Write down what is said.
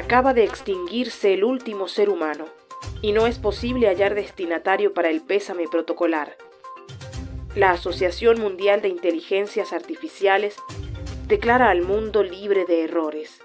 Acaba de extinguirse el último ser humano y no es posible hallar destinatario para el pésame protocolar. La Asociación Mundial de Inteligencias Artificiales declara al mundo libre de errores.